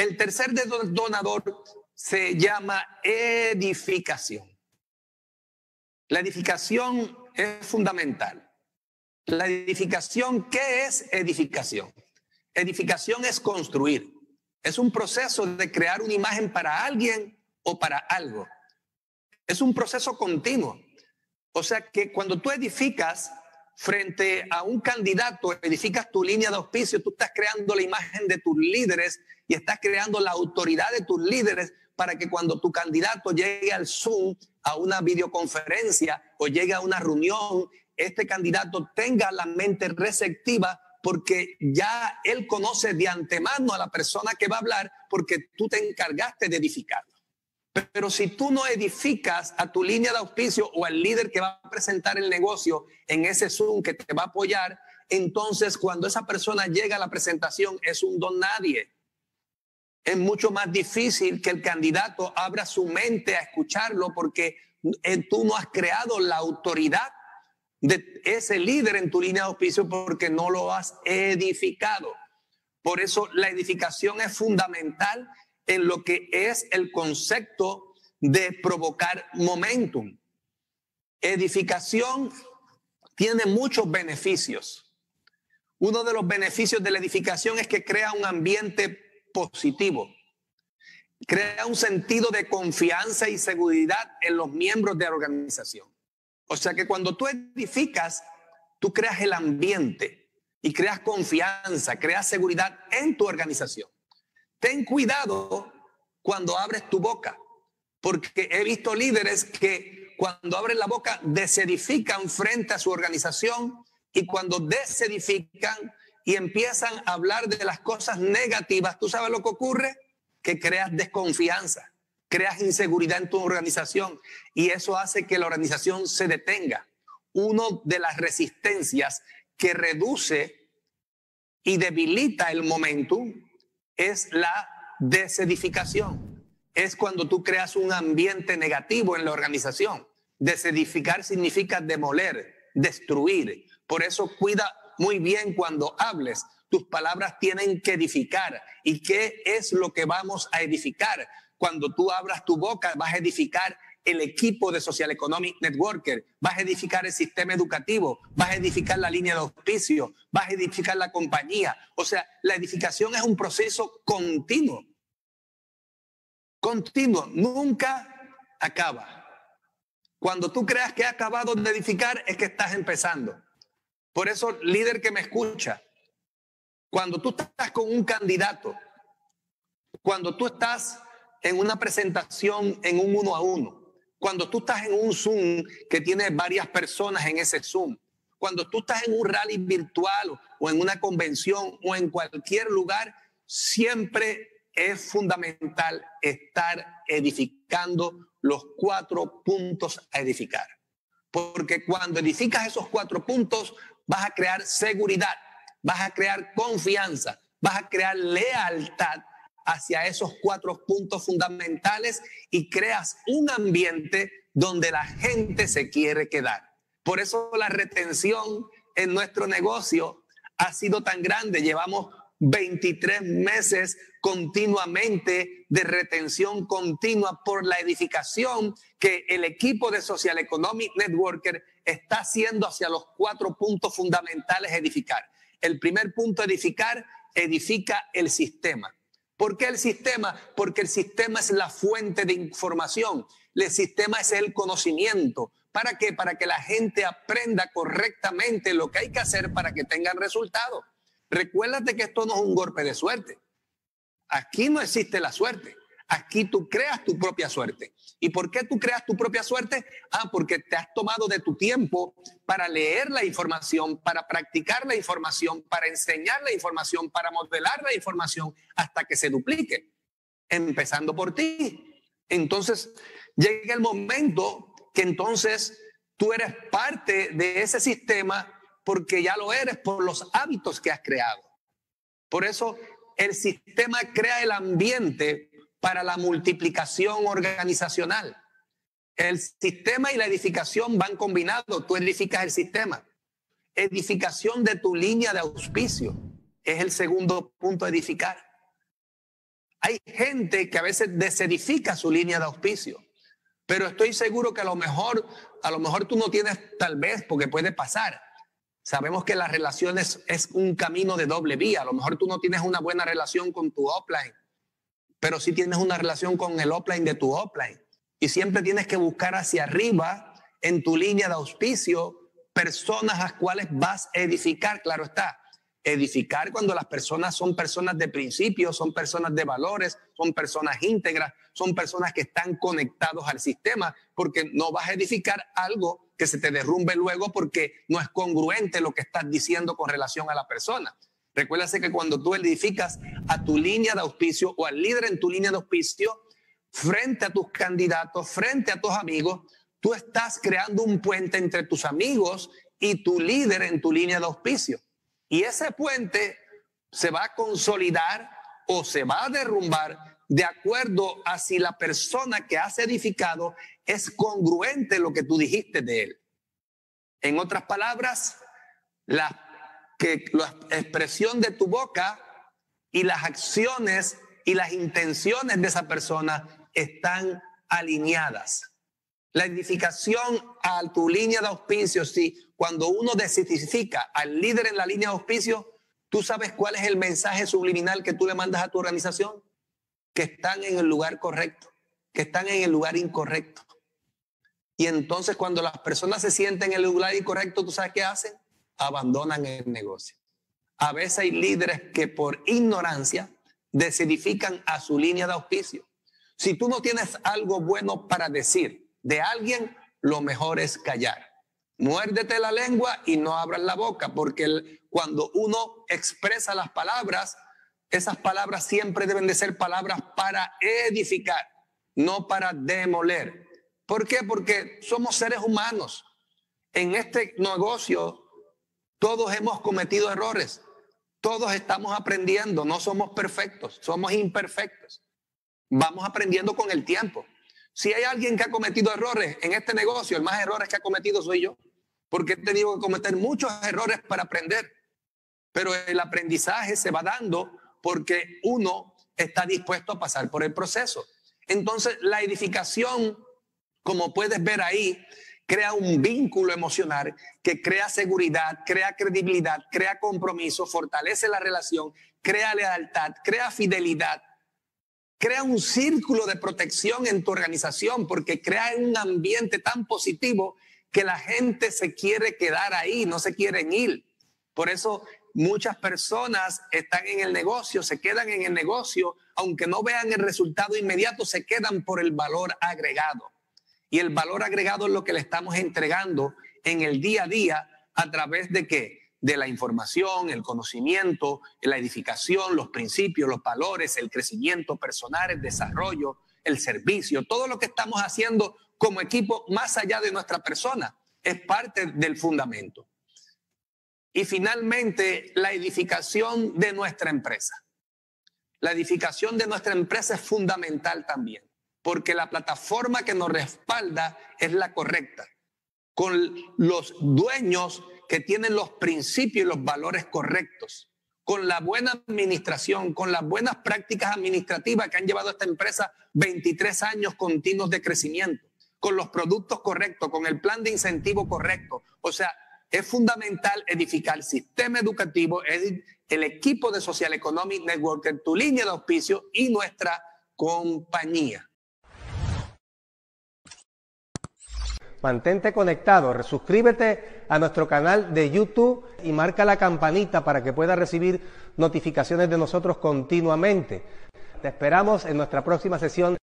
El tercer detonador se llama edificación. La edificación es fundamental. La edificación, ¿qué es edificación? Edificación es construir. Es un proceso de crear una imagen para alguien o para algo. Es un proceso continuo. O sea que cuando tú edificas frente a un candidato, edificas tu línea de auspicio, tú estás creando la imagen de tus líderes y estás creando la autoridad de tus líderes para que cuando tu candidato llegue al Zoom, a una videoconferencia o llegue a una reunión, este candidato tenga la mente receptiva porque ya él conoce de antemano a la persona que va a hablar porque tú te encargaste de edificarlo. Pero si tú no edificas a tu línea de auspicio o al líder que va a presentar el negocio en ese Zoom que te va a apoyar, entonces cuando esa persona llega a la presentación es un don nadie. Es mucho más difícil que el candidato abra su mente a escucharlo porque eh, tú no has creado la autoridad de ese líder en tu línea de auspicio porque no lo has edificado. Por eso la edificación es fundamental en lo que es el concepto de provocar momentum. Edificación tiene muchos beneficios. Uno de los beneficios de la edificación es que crea un ambiente positivo. Crea un sentido de confianza y seguridad en los miembros de la organización. O sea que cuando tú edificas, tú creas el ambiente y creas confianza, creas seguridad en tu organización. Ten cuidado cuando abres tu boca, porque he visto líderes que cuando abren la boca desedifican frente a su organización y cuando desedifican y empiezan a hablar de las cosas negativas, ¿tú sabes lo que ocurre? Que creas desconfianza creas inseguridad en tu organización y eso hace que la organización se detenga. Uno de las resistencias que reduce y debilita el momentum es la desedificación. Es cuando tú creas un ambiente negativo en la organización. Desedificar significa demoler, destruir. Por eso cuida muy bien cuando hables. Tus palabras tienen que edificar. ¿Y qué es lo que vamos a edificar? cuando tú abras tu boca, vas a edificar el equipo de Social Economic Networker, vas a edificar el sistema educativo, vas a edificar la línea de auspicio, vas a edificar la compañía. O sea, la edificación es un proceso continuo. Continuo, nunca acaba. Cuando tú creas que ha acabado de edificar, es que estás empezando. Por eso, líder que me escucha, cuando tú estás con un candidato, cuando tú estás en una presentación en un uno a uno, cuando tú estás en un Zoom que tiene varias personas en ese Zoom, cuando tú estás en un rally virtual o en una convención o en cualquier lugar, siempre es fundamental estar edificando los cuatro puntos a edificar. Porque cuando edificas esos cuatro puntos, vas a crear seguridad, vas a crear confianza, vas a crear lealtad hacia esos cuatro puntos fundamentales y creas un ambiente donde la gente se quiere quedar. Por eso la retención en nuestro negocio ha sido tan grande. Llevamos 23 meses continuamente de retención continua por la edificación que el equipo de Social Economic Networker está haciendo hacia los cuatro puntos fundamentales edificar. El primer punto edificar edifica el sistema. ¿Por qué el sistema? Porque el sistema es la fuente de información. El sistema es el conocimiento. ¿Para qué? Para que la gente aprenda correctamente lo que hay que hacer para que tengan resultados. Recuérdate que esto no es un golpe de suerte. Aquí no existe la suerte. Aquí tú creas tu propia suerte. ¿Y por qué tú creas tu propia suerte? Ah, porque te has tomado de tu tiempo para leer la información, para practicar la información, para enseñar la información, para modelar la información hasta que se duplique, empezando por ti. Entonces, llega el momento que entonces tú eres parte de ese sistema porque ya lo eres por los hábitos que has creado. Por eso el sistema crea el ambiente para la multiplicación organizacional. El sistema y la edificación van combinados. Tú edificas el sistema. Edificación de tu línea de auspicio es el segundo punto edificar. Hay gente que a veces desedifica su línea de auspicio, pero estoy seguro que a lo mejor, a lo mejor tú no tienes, tal vez, porque puede pasar. Sabemos que las relaciones es un camino de doble vía. A lo mejor tú no tienes una buena relación con tu offline, pero sí tienes una relación con el offline de tu offline. Y siempre tienes que buscar hacia arriba en tu línea de auspicio personas a las cuales vas a edificar, claro está. Edificar cuando las personas son personas de principios, son personas de valores, son personas íntegras, son personas que están conectados al sistema, porque no vas a edificar algo que se te derrumbe luego porque no es congruente lo que estás diciendo con relación a la persona. Recuérdase que cuando tú edificas a tu línea de auspicio o al líder en tu línea de auspicio, frente a tus candidatos, frente a tus amigos, tú estás creando un puente entre tus amigos y tu líder en tu línea de auspicio. Y ese puente se va a consolidar o se va a derrumbar de acuerdo a si la persona que has edificado es congruente lo que tú dijiste de él. En otras palabras, la, que, la expresión de tu boca y las acciones y las intenciones de esa persona están alineadas. La edificación a tu línea de auspicio, si cuando uno desidentifica al líder en la línea de auspicio, tú sabes cuál es el mensaje subliminal que tú le mandas a tu organización, que están en el lugar correcto, que están en el lugar incorrecto. Y entonces cuando las personas se sienten en el lugar incorrecto, ¿tú sabes qué hacen? Abandonan el negocio. A veces hay líderes que por ignorancia desedifican a su línea de auspicio. Si tú no tienes algo bueno para decir, de alguien, lo mejor es callar. Muérdete la lengua y no abras la boca, porque cuando uno expresa las palabras, esas palabras siempre deben de ser palabras para edificar, no para demoler. ¿Por qué? Porque somos seres humanos. En este negocio todos hemos cometido errores. Todos estamos aprendiendo, no somos perfectos, somos imperfectos. Vamos aprendiendo con el tiempo. Si hay alguien que ha cometido errores en este negocio, el más errores que ha cometido soy yo, porque he tenido que cometer muchos errores para aprender. Pero el aprendizaje se va dando porque uno está dispuesto a pasar por el proceso. Entonces, la edificación, como puedes ver ahí, crea un vínculo emocional que crea seguridad, crea credibilidad, crea compromiso, fortalece la relación, crea lealtad, crea fidelidad, Crea un círculo de protección en tu organización porque crea un ambiente tan positivo que la gente se quiere quedar ahí, no se quieren ir. Por eso muchas personas están en el negocio, se quedan en el negocio, aunque no vean el resultado inmediato, se quedan por el valor agregado. Y el valor agregado es lo que le estamos entregando en el día a día a través de qué? De la información, el conocimiento, la edificación, los principios, los valores, el crecimiento personal, el desarrollo, el servicio, todo lo que estamos haciendo como equipo más allá de nuestra persona es parte del fundamento. Y finalmente, la edificación de nuestra empresa. La edificación de nuestra empresa es fundamental también, porque la plataforma que nos respalda es la correcta, con los dueños que tienen los principios y los valores correctos, con la buena administración, con las buenas prácticas administrativas que han llevado a esta empresa 23 años continuos de crecimiento, con los productos correctos, con el plan de incentivo correcto. O sea, es fundamental edificar el sistema educativo, el equipo de Social Economic Network, tu línea de auspicio y nuestra compañía. Mantente conectado, suscríbete a nuestro canal de YouTube y marca la campanita para que puedas recibir notificaciones de nosotros continuamente. Te esperamos en nuestra próxima sesión